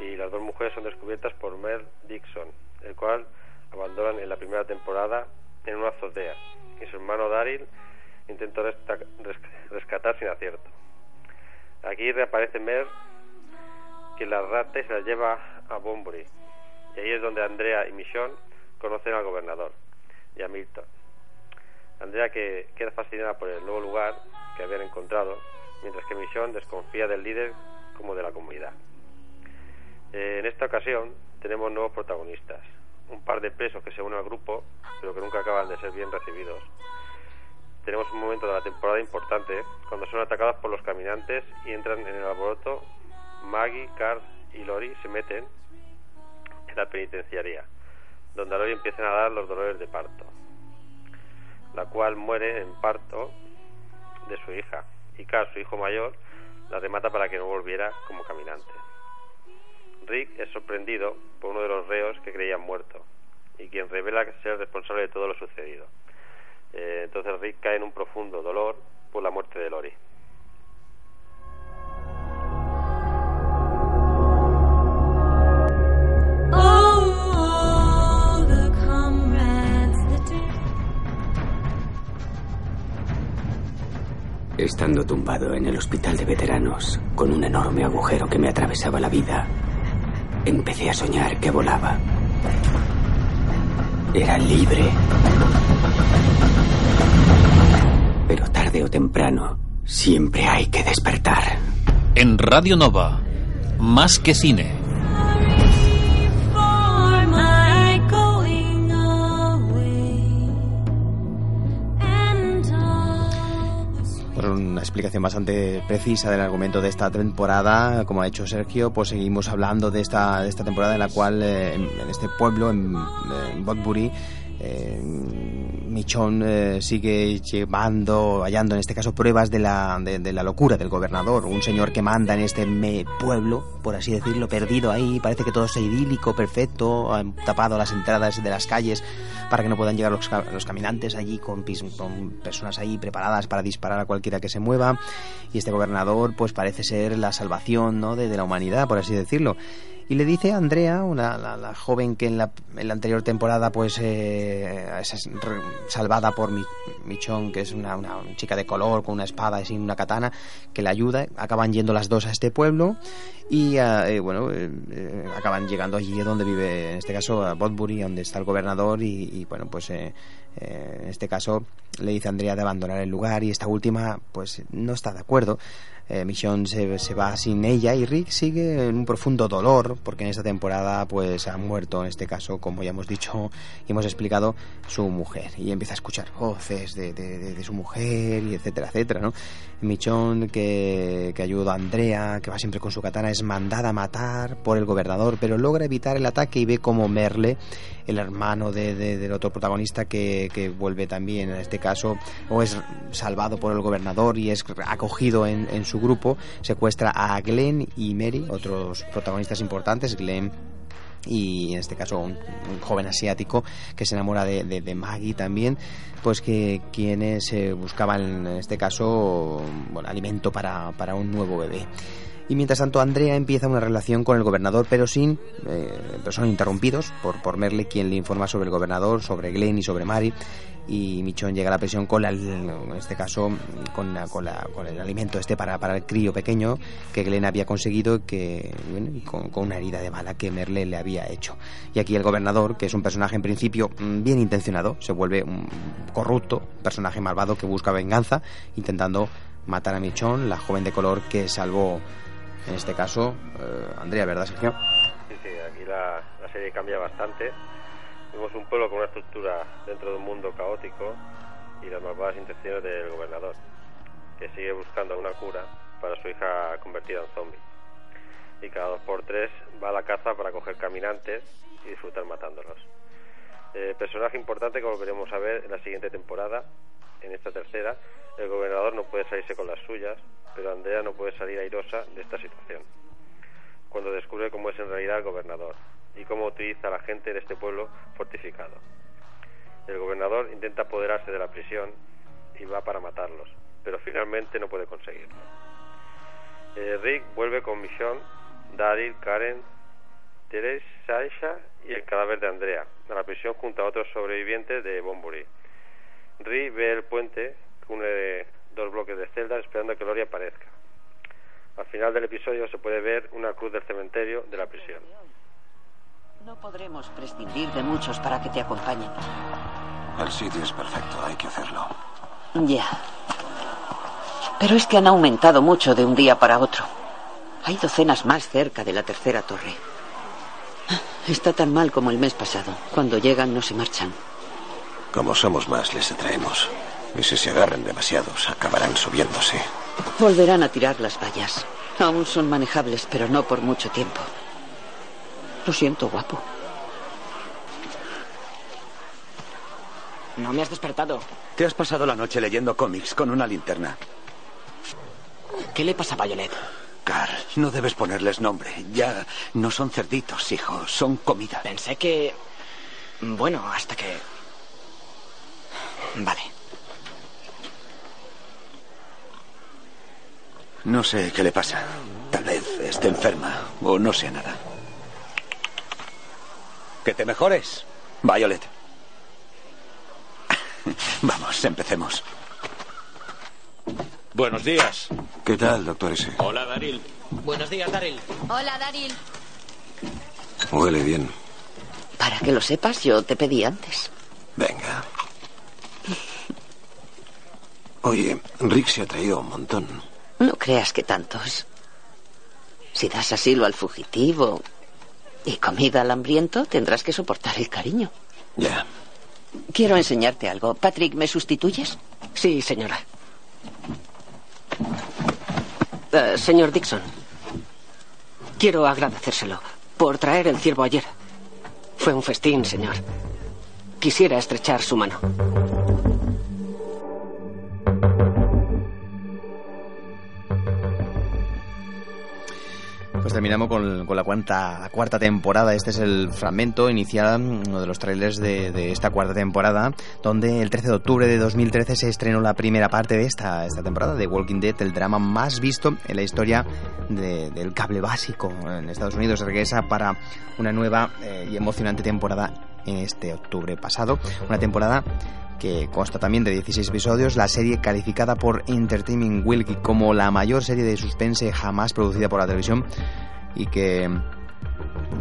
Y las dos mujeres son descubiertas por Mel Dixon, el cual abandonan en la primera temporada en una azotea. Y su hermano Daryl intentó rescatar sin acierto. Aquí reaparece Mer, que la rata se la lleva a Bunbury. Y ahí es donde Andrea y Michonne conocen al gobernador y a Milton. Andrea que queda fascinada por el nuevo lugar que habían encontrado, mientras que Michonne desconfía del líder como de la comunidad. Eh, en esta ocasión tenemos nuevos protagonistas, un par de presos que se unen al grupo, pero que nunca acaban de ser bien recibidos. Tenemos un momento de la temporada importante cuando son atacados por los caminantes y entran en el alboroto. Maggie, Carl y Lori se meten en la penitenciaría, donde a Lori empiezan a dar los dolores de parto, la cual muere en parto de su hija y Carl, su hijo mayor, la remata para que no volviera como caminante. Rick es sorprendido por uno de los reos que creían muerto y quien revela ser responsable de todo lo sucedido. Eh, entonces Rick cae en un profundo dolor por la muerte de Lori. Oh, Estando tumbado en el hospital de veteranos, con un enorme agujero que me atravesaba la vida, empecé a soñar que volaba. Era libre. Pero tarde o temprano, siempre hay que despertar. En Radio Nova, más que cine. una explicación bastante precisa del argumento de esta temporada, como ha hecho Sergio, pues seguimos hablando de esta, de esta temporada en la cual eh, en, en este pueblo, en, en Botbury, eh, Michón eh, sigue llevando, hallando en este caso pruebas de la, de, de la locura del gobernador, un señor que manda en este me- pueblo, por así decirlo, perdido ahí, parece que todo es idílico, perfecto, han tapado las entradas de las calles para que no puedan llegar los, los caminantes allí con, con personas ahí preparadas para disparar a cualquiera que se mueva y este gobernador pues parece ser la salvación ¿no? de, de la humanidad, por así decirlo. Y le dice a Andrea, una, la, la joven que en la, en la anterior temporada pues eh, es salvada por Mi- Michón, que es una, una chica de color con una espada y una katana, que la ayuda. Acaban yendo las dos a este pueblo y ah, eh, bueno, eh, eh, acaban llegando allí donde vive, en este caso a Bodbury, donde está el gobernador y, y, bueno, pues eh, en este caso le dice a Andrea de abandonar el lugar y esta última pues no está de acuerdo. Eh, se, se va sin ella y Rick sigue en un profundo dolor porque en esta temporada pues ha muerto en este caso como ya hemos dicho y hemos explicado su mujer y empieza a escuchar voces de, de- su mujer y etcétera etcétera ¿no? Michonne que, que ayuda a Andrea que va siempre con su katana es mandada a matar por el gobernador pero logra evitar el ataque y ve como Merle el hermano de- de- del otro protagonista que, que vuelve también en este caso o es salvado por el gobernador y es acogido en, en su grupo secuestra a Glenn y Mary otros protagonistas importantes Glenn y en este caso un, joven asiático que se enamora de, de- de Maggie también pues que quienes eh, buscaban en este caso bueno, alimento para, para un nuevo bebé y mientras tanto Andrea empieza una relación con el gobernador pero sin eh, son interrumpidos por, por Merle quien le informa sobre el gobernador sobre Glenn y sobre Mary. Y Michonne llega a la prisión con la, en este caso con, la- con, la- con el alimento este para, para el crío pequeño que Glenn había conseguido que bueno, con, con una herida de bala que Merle le había hecho. Y aquí el gobernador que es un personaje en principio mm, bien intencionado se vuelve un corrupto personaje malvado que busca venganza intentando matar a Michonne la joven de color que salvó en este caso eh, Andrea verdad Sergio Sí, sí, aquí la, la serie cambia bastante. Vemos un pueblo con una estructura dentro de un mundo caótico y las malvadas intenciones del gobernador, que sigue buscando una cura para su hija convertida en zombie. Y cada dos por tres va a la caza para coger caminantes y disfrutar matándolos. Eh, personaje importante que volveremos a ver en la siguiente temporada, en esta tercera, el gobernador no puede salirse con las suyas, pero Andrea no puede salir airosa de esta situación cuando descubre cómo es en realidad el gobernador y cómo utiliza a la gente de este pueblo fortificado. El gobernador intenta apoderarse de la prisión y va para matarlos, pero finalmente no puede conseguirlo. Eh, Rick vuelve con Michonne, Daryl, Karen, Teres, Saisha y el cadáver de Andrea a la prisión junto a otros sobrevivientes de Bonbury. Rick ve el puente que une dos bloques de celdas esperando a que Gloria aparezca. Al final del episodio se puede ver una cruz del cementerio de la prisión. No podremos prescindir de muchos para que te acompañen. El sitio es perfecto, hay que hacerlo. Ya. Pero es que han aumentado mucho de un día para otro. Hay docenas más cerca de la tercera torre. Está tan mal como el mes pasado. Cuando llegan no se marchan. Como somos más, les atraemos. Y si se agarran demasiados, acabarán subiéndose. Volverán a tirar las vallas. Aún son manejables, pero no por mucho tiempo. Lo siento, guapo. No me has despertado. Te has pasado la noche leyendo cómics con una linterna. ¿Qué le pasa a Violet? Carl, no debes ponerles nombre. Ya no son cerditos, hijo. Son comida. Pensé que... Bueno, hasta que... Vale. No sé qué le pasa. Tal vez esté enferma o no sea nada. Que te mejores, Violet. Vamos, empecemos. Buenos días. ¿Qué tal, doctor S? Hola, Daryl. Buenos días, Daryl. Hola, Daryl. Huele bien. Para que lo sepas, yo te pedí antes. Venga. Oye, Rick se ha traído un montón. No creas que tantos. Si das asilo al fugitivo y comida al hambriento, tendrás que soportar el cariño. Ya. Quiero enseñarte algo. Patrick, ¿me sustituyes? Sí, señora. Eh, señor Dixon, quiero agradecérselo por traer el ciervo ayer. Fue un festín, señor. Quisiera estrechar su mano. Terminamos con, con la, cuarta, la cuarta temporada. Este es el fragmento inicial, uno de los trailers de, de, esta cuarta temporada, donde el 13 de octubre de 2013 se estrenó la primera parte de esta, esta temporada de Walking Dead, el drama más visto en la historia de, del cable básico en Estados Unidos. Regresa para una nueva eh, y emocionante temporada en este octubre pasado. Una temporada que consta también de 16 episodios, la serie calificada por Entertainment Weekly como la mayor serie de suspense jamás producida por la televisión y que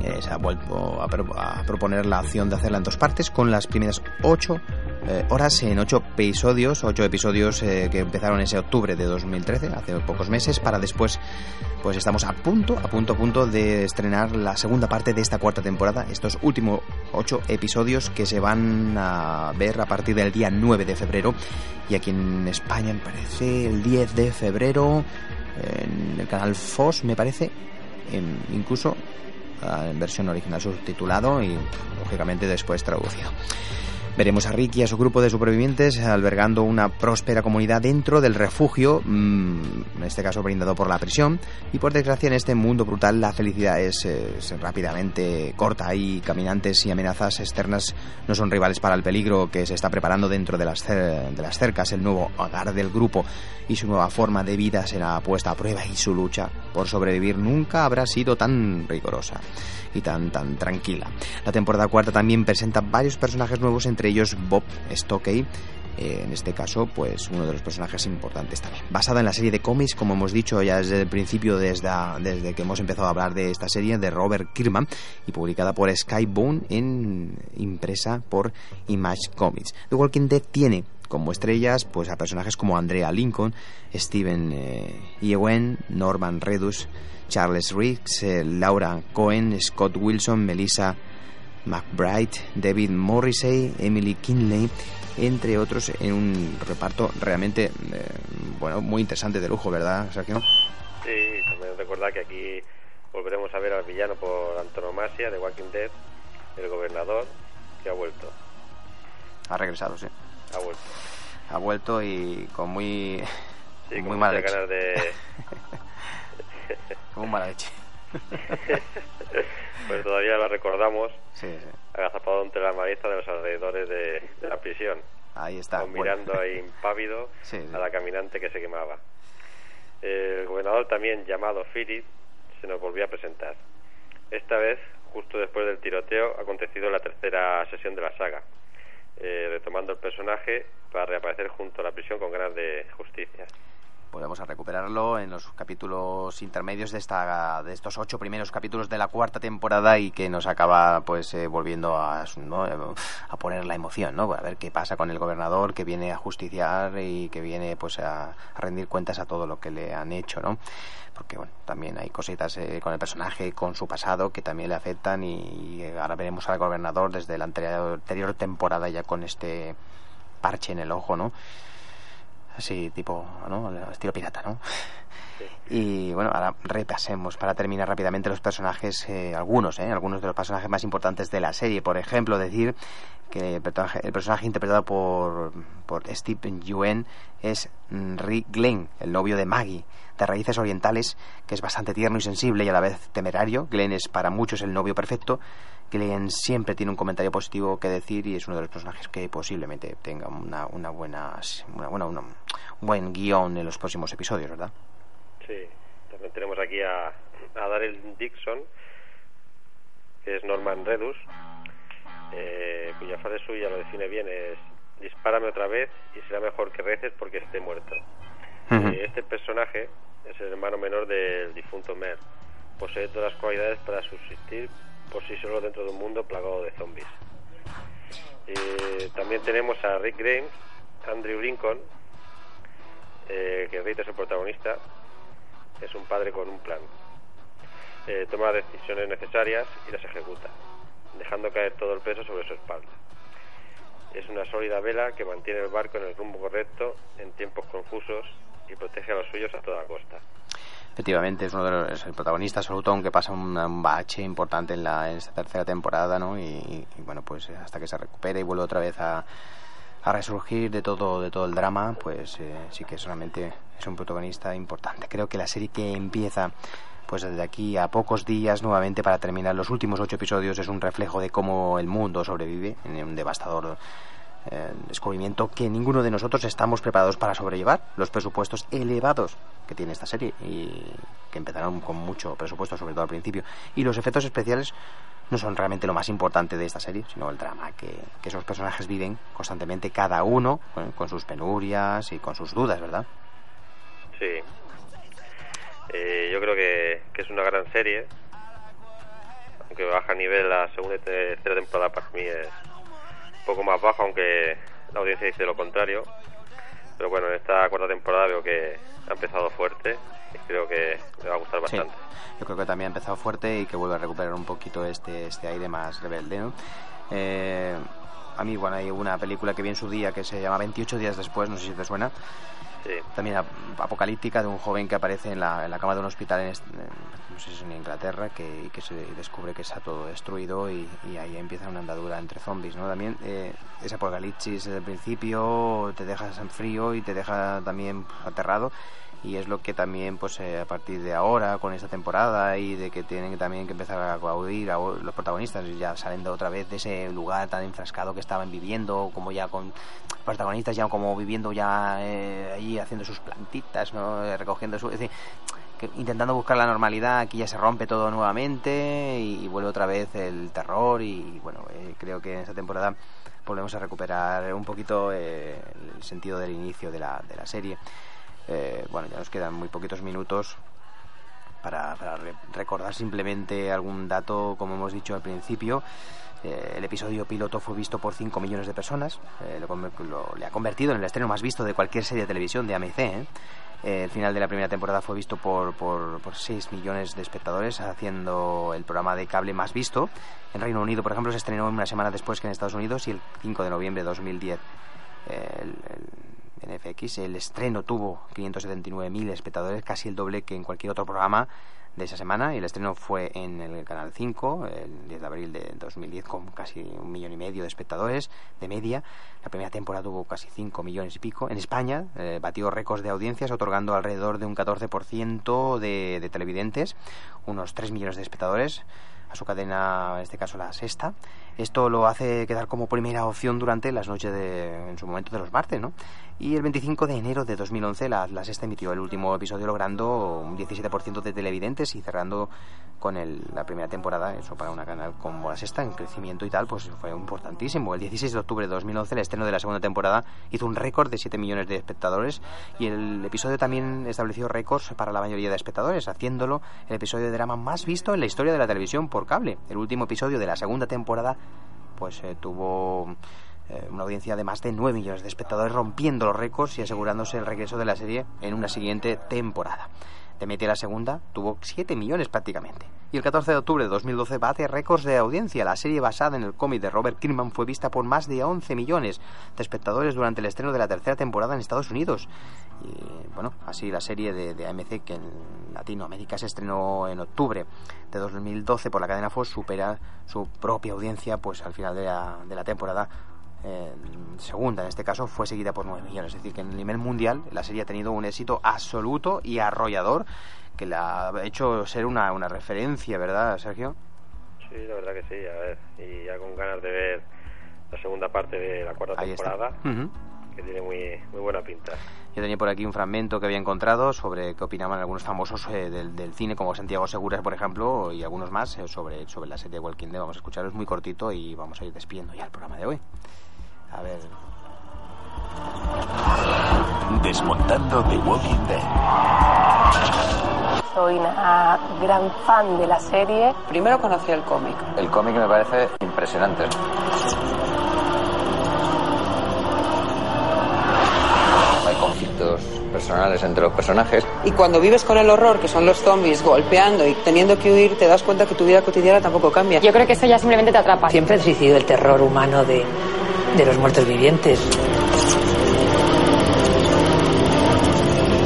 eh, se ha vuelto a, pro a, proponer la opción de hacerla en dos partes con las primeras ocho eh, horas en ocho episodios, ocho episodios eh, que empezaron ese octubre de 2013, hace pocos meses, para después, pues estamos a punto, a punto, a punto de estrenar la segunda parte de esta cuarta temporada, estos últimos ocho episodios que se van a ver a partir del día 9 de febrero. Y aquí en España me parece el 10 de febrero en el canal FOS me parece en, incluso en versión original subtitulado y lógicamente después traducido. Veremos a Rick y a su grupo de supervivientes albergando una próspera comunidad dentro del refugio, mmm, en este caso brindado por la prisión, y por desgracia en este mundo brutal la felicidad es, es rápidamente corta. Y caminantes y amenazas externas. No son rivales para el peligro que se está preparando dentro de las, de las cercas, el nuevo hogar del grupo y su nueva forma de vida será puesta a prueba y su lucha por sobrevivir nunca habrá sido tan rigurosa y tan tan tranquila. La temporada cuarta también presenta varios personajes nuevos, entre ellos Bob Stockey, eh, en este caso, pues uno de los personajes importantes también. Basada en la serie de cómics, como hemos dicho ya desde el principio, desde, desde que hemos empezado a hablar de esta serie, de Robert Kirkman, y publicada por Skybound, en impresa por Image Comics. The Walking Dead tiene como estrellas pues a personajes como Andrea Lincoln, Steven eh, Yeun, Norman Redus, Charles Riggs, eh, Laura Cohen, Scott Wilson, Melissa McBride, David Morrissey, Emily Kinley, entre otros, en un reparto realmente, eh, bueno, muy interesante de lujo, ¿verdad, Sergio? Sí, también recordar que aquí volveremos a ver al villano por antonomasia de Walking Dead, el gobernador, que ha vuelto. Ha regresado, sí. Ha vuelto. Ha vuelto y con muy, sí, muy con mala leche. ganas de... con mala leche. pues todavía la recordamos sí, sí. agazapado entre la maleza de los alrededores de, de la prisión. Ahí está. Con mirando bueno. ahí impávido sí. a la caminante que se quemaba. El gobernador también llamado Philip se nos volvió a presentar. Esta vez, justo después del tiroteo, ha acontecido la tercera sesión de la saga, eh, retomando el personaje para reaparecer junto a la prisión con ganas de justicia volvemos a recuperarlo en los capítulos intermedios de esta de estos ocho primeros capítulos de la cuarta temporada y que nos acaba pues eh, volviendo a, ¿no? a poner la emoción no a ver qué pasa con el gobernador que viene a justiciar y que viene pues a, rendir cuentas a todo lo que le han hecho no porque bueno también hay cositas eh, con el personaje con su pasado que también le afectan y, y ahora veremos al gobernador desde la anterior, anterior temporada ya con este parche en el ojo no así tipo, ¿no? Estilo pirata, ¿no? Y bueno, ahora repasemos para terminar rápidamente los personajes, eh, algunos, ¿eh? algunos de los personajes más importantes de la serie. Por ejemplo, decir que el personaje, el personaje interpretado por, por Steve Yuen es Rick Glenn, el novio de Maggie, de raíces orientales, que es bastante tierno y sensible y a la vez temerario. Glenn es para muchos el novio perfecto. Glenn siempre tiene un comentario positivo que decir y es uno de los personajes que posiblemente tenga una, una buena, una buena, una- un buen guion en los próximos episodios, ¿verdad? Sí, también tenemos aquí a, a Daryl Dixon, que es Norman Redus, eh, cuya frase suya lo define bien, es dispárame otra vez y será mejor que reces porque esté muerto. Ujú. Eh, este personaje es el hermano menor del difunto Mer. Posee todas las cualidades para subsistir por sí solo dentro de un mundo plagado de zombies. Eh, también tenemos a Rick Grimes, Andrew Lincoln, eh, que Rick es el protagonista, es un padre con un plan. Eh, toma las decisiones necesarias y las ejecuta, dejando caer todo el peso sobre su espalda. Es una sólida vela que mantiene el barco en el rumbo correcto en tiempos confusos y protege a los suyos a toda costa. Efectivamente, es uno de los es el protagonista absoluto, aunque pasa un, bache importante en, la, en esta tercera temporada, ¿no? Y, y, bueno, pues eh, hasta que se recupere y vuelve otra vez a, a resurgir de todo, de todo el drama, pues eh, sí que solamente es un protagonista importante. Creo que la serie que empieza pues desde aquí a pocos días nuevamente para terminar los últimos ocho episodios es un reflejo de cómo el mundo sobrevive en un devastador descubrimiento que ninguno de nosotros estamos preparados para sobrellevar los presupuestos elevados que tiene esta serie y que empezaron con mucho presupuesto sobre todo al principio y los efectos especiales no son realmente lo más importante de esta serie sino el drama que, que esos personajes viven constantemente cada uno con, sus penurias y con sus dudas verdad Sí. Eh, yo creo que, que es una gran serie. Aunque baja nivel la segunda y tercera temporada para mí es poco más baja, aunque la audiencia dice lo contrario. Pero bueno, en esta cuarta temporada veo que ha empezado fuerte y creo que me va a gustar Sí. bastante. Yo creo que también ha empezado fuerte y que vuelve a recuperar un poquito este, este aire más rebelde, ¿no? Eh, a mí, bueno, hay una película que vi en su día que se llama 28 días después, no sé si te suena. Sí. También ap- apocalíptica de un joven que aparece en la, en la cama de un hospital en, est- en- no sé si en Inglaterra que, que se descubre que está todo destruido y, y ahí empieza una andadura entre zombies, ¿no? También eh, ese apocalipsis desde el principio te deja en frío y te deja también aterrado y es lo que también pues eh, a partir de ahora con esta temporada y de que tienen también que empezar a acudir a los protagonistas ya saliendo otra vez de ese lugar tan enfrascado que estaban viviendo como ya con protagonistas ya como viviendo ya eh, allí haciendo sus plantitas no Eh, recogiendo su es decir, intentando buscar la normalidad aquí ya se rompe todo nuevamente y, vuelve otra vez el terror y bueno eh, creo que en esta temporada volvemos a recuperar un poquito eh, el sentido del inicio de la, de la serie eh, bueno, ya nos quedan muy poquitos minutos para, re- recordar simplemente algún dato, como hemos dicho al principio. Eh, el episodio piloto fue visto por 5 millones de personas, eh, lo lo- le ha convertido en el estreno más visto de cualquier serie de televisión de AMC. ¿Eh? El final de la primera temporada fue visto por, por, por 6 millones de espectadores, haciendo el programa de cable más visto. En Reino Unido, por ejemplo, se estrenó una semana después que en Estados Unidos y el 5 de noviembre de 2010. Eh, el- el- en FX. El estreno tuvo 579.000 espectadores, casi el doble que en cualquier otro programa de esa semana. Y el estreno fue en el Canal 5, el 10 de abril de 2010, con casi un millón y medio de espectadores de media. La primera temporada tuvo casi 5 millones y pico. En España eh, batió récords de audiencias, otorgando alrededor de un 14% de, de televidentes, unos 3 millones de espectadores a su cadena, en este caso la sexta. Esto lo hace quedar como primera opción durante las noches de, en su momento de los martes, ¿no? Y el 25 de enero de 2011 la, la sexta emitió el último episodio logrando un 17% de televidentes y cerrando con el- la primera temporada, eso para una canal como la sexta, en crecimiento y tal, pues fue importantísimo. El 16 de octubre de 2011 el estreno de la segunda temporada hizo un récord de 7 millones de espectadores y el episodio también estableció récords para la mayoría de espectadores, haciéndolo el episodio de drama más visto en la historia de la televisión por cable. El último episodio de la segunda temporada pues eh, tuvo eh, una audiencia de más de 9 millones de espectadores rompiendo los récords y asegurándose el regreso de la serie en una siguiente temporada. De media la segunda tuvo 7 millones prácticamente Y el 14 de octubre de 2012 bate récords de audiencia. La serie basada en el cómic de Robert Kirkman fue vista por más de 11 millones de espectadores durante el estreno de la tercera temporada en Estados Unidos. Y bueno, así la serie de, AMC que en Latinoamérica se estrenó en octubre de 2012 por la cadena Fox supera su propia audiencia pues al final de la, de la temporada eh, segunda en este caso fue seguida por 9 millones. Es decir, que en el nivel mundial la serie ha tenido un éxito absoluto y arrollador que la ha hecho ser una, una referencia, ¿verdad, Sergio? Sí, la verdad que sí, a ver, y ya con ganas de ver la segunda parte de la cuarta Ahí temporada, Ujú. que tiene muy, muy buena pinta. Yo tenía por aquí un fragmento que había encontrado sobre qué opinaban algunos famosos eh, del, del cine, como Santiago Seguras, por ejemplo, y algunos más eh, sobre, sobre la serie Walking Dead. Vamos a escucharlo, es muy cortito y vamos a ir despidiendo ya el programa de hoy. A ver, Desmontando The Walking Dead. Soy una gran fan de la serie. Primero conocí el cómic. El cómic me parece impresionante. Hay conflictos personales entre los personajes. Y cuando vives con el horror, que son los zombies golpeando y teniendo que huir, te das cuenta que tu vida cotidiana tampoco cambia. Yo creo que eso ya simplemente te atrapa. Siempre he existido el terror humano de, de los muertos vivientes.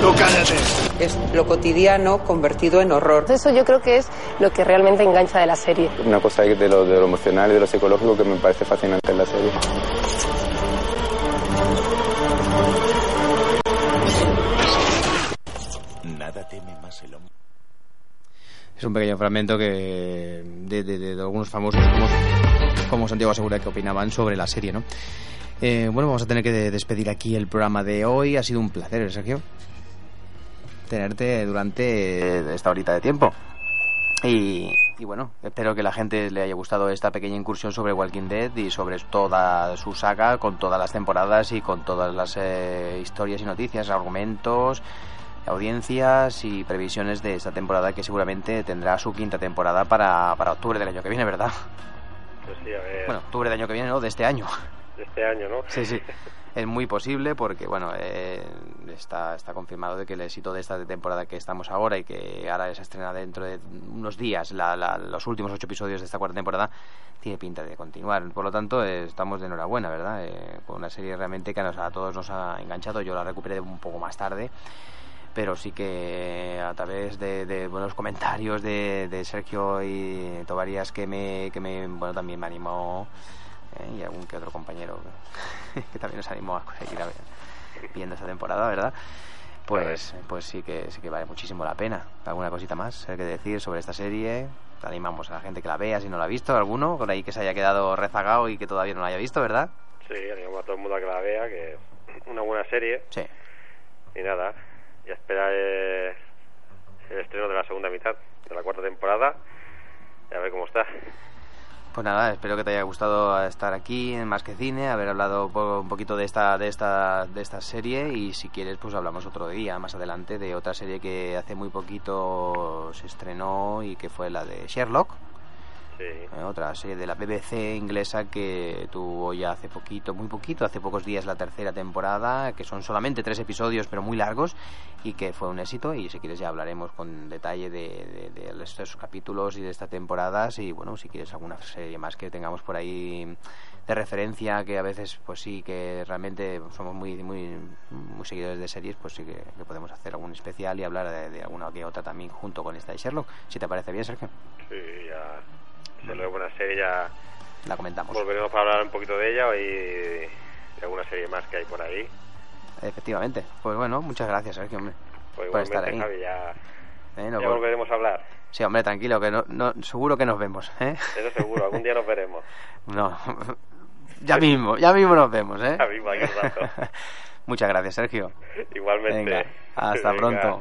Tú cállate. Es lo cotidiano convertido en horror. Eso yo creo que es lo que realmente engancha de la serie. Una cosa de lo, de lo emocional y de lo psicológico que me parece fascinante en la serie. Nada teme más el hombre. es un pequeño fragmento que de, de- de- de algunos famosos como, como Santiago Segura que opinaban sobre la serie, ¿no? Eh, bueno, vamos a tener que de- despedir aquí el programa de hoy. Ha sido un placer, Sergio, tenerte durante esta horita de tiempo. Y, y bueno, espero que la gente le haya gustado esta pequeña incursión sobre Walking Dead y sobre toda su saga, con todas las temporadas y con todas las eh, historias y noticias, argumentos, audiencias y previsiones de esta temporada que seguramente tendrá su quinta temporada para, para octubre del año que viene, ¿verdad? Pues sí, a ver, Bueno, octubre del año que viene, ¿no? De este año. De este año, ¿no? Sí, sí. Es muy posible porque, bueno, eh, está, está confirmado de que el éxito de esta temporada que estamos ahora y que ahora se estrena dentro de unos días, la- la- los últimos ocho episodios de esta cuarta temporada, tiene pinta de continuar. Por lo tanto, eh, estamos de enhorabuena, ¿verdad? Eh, con una serie realmente que nos- a todos nos ha enganchado. Yo la recuperé un poco más tarde pero sí que a través de, de buenos comentarios de, de Sergio y Tobarías que me, que me bueno también me animó eh, y algún que otro compañero que también nos animó a seguir viendo esta temporada, ¿verdad? Pues, pues sí que sí que vale muchísimo la pena. ¿Alguna cosita más hay que decir sobre esta serie? Animamos a la gente que la vea si no la ha visto, alguno por ahí que se haya quedado rezagado y que todavía no la haya visto, ¿verdad? Sí, animamos a todo el mundo a que la vea, que es una buena serie. Sí. Y nada, y a esperar eh, el estreno de la segunda mitad de la cuarta temporada y a ver cómo está. Pues nada, espero que te haya gustado estar aquí en Más que Cine, haber hablado un poquito de esta, de esta, de esta serie y si quieres pues hablamos otro día más adelante de otra serie que hace muy poquito se estrenó y que fue la de Sherlock. Sí. Eh, otra serie de la BBC inglesa que tuvo ya hace poquito, muy poquito, hace pocos días la tercera temporada, que son solamente tres episodios pero muy largos y que fue un éxito. Y si quieres ya hablaremos con detalle de, de, de estos capítulos y de estas temporadas. Y bueno, si quieres alguna serie más que tengamos por ahí de referencia que a veces pues sí que realmente somos muy muy muy seguidores de series pues sí que, que podemos hacer algún especial y hablar de, de alguna que otra también junto con esta de Sherlock. Si te parece bien Sergio. Sí, ya lo es buena serie, ya la comentamos volveremos para hablar un poquito de ella y de alguna serie más que hay por ahí. Efectivamente. Pues bueno, muchas gracias, Sergio, hombre, Pues por estar ahí. Javi, ya, Eh, no, ya por- volveremos a hablar. Sí, hombre, tranquilo, que no, no, seguro que nos vemos, ¿eh? Eso seguro, algún día nos veremos. No, ya mismo, ya mismo nos vemos, ¿eh? Ya mismo, aquí un rato. muchas gracias, Sergio. Igualmente. Venga, hasta Venga, pronto.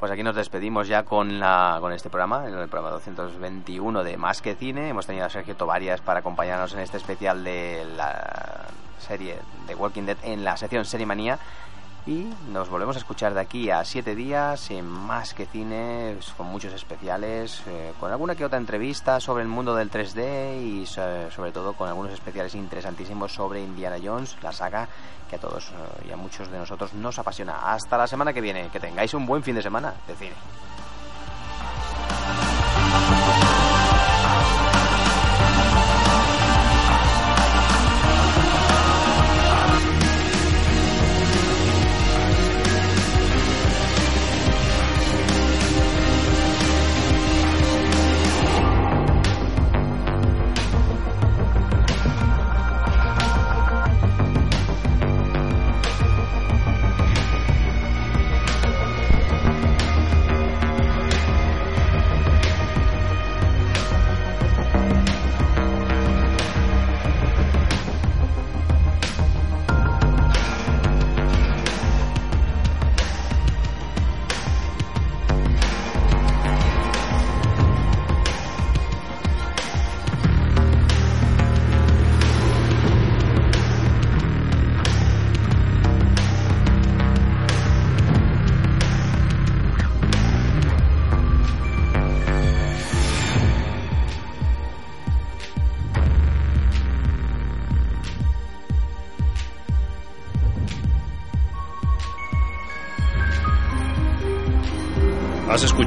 Pues aquí nos despedimos ya con, la, con este programa, el programa 221 de Más que Cine. Hemos tenido a Sergio Tovarias para acompañarnos en este especial de la serie de Walking Dead en la sección Serie Manía. Y nos volvemos a escuchar de aquí a siete días en Más que Cine, con muchos especiales, eh, con alguna que otra entrevista sobre el mundo del 3D y so- sobre todo con algunos especiales interesantísimos sobre Indiana Jones, la saga que a todos eh, y a muchos de nosotros nos apasiona. Hasta la semana que viene, que tengáis un buen fin de semana de cine.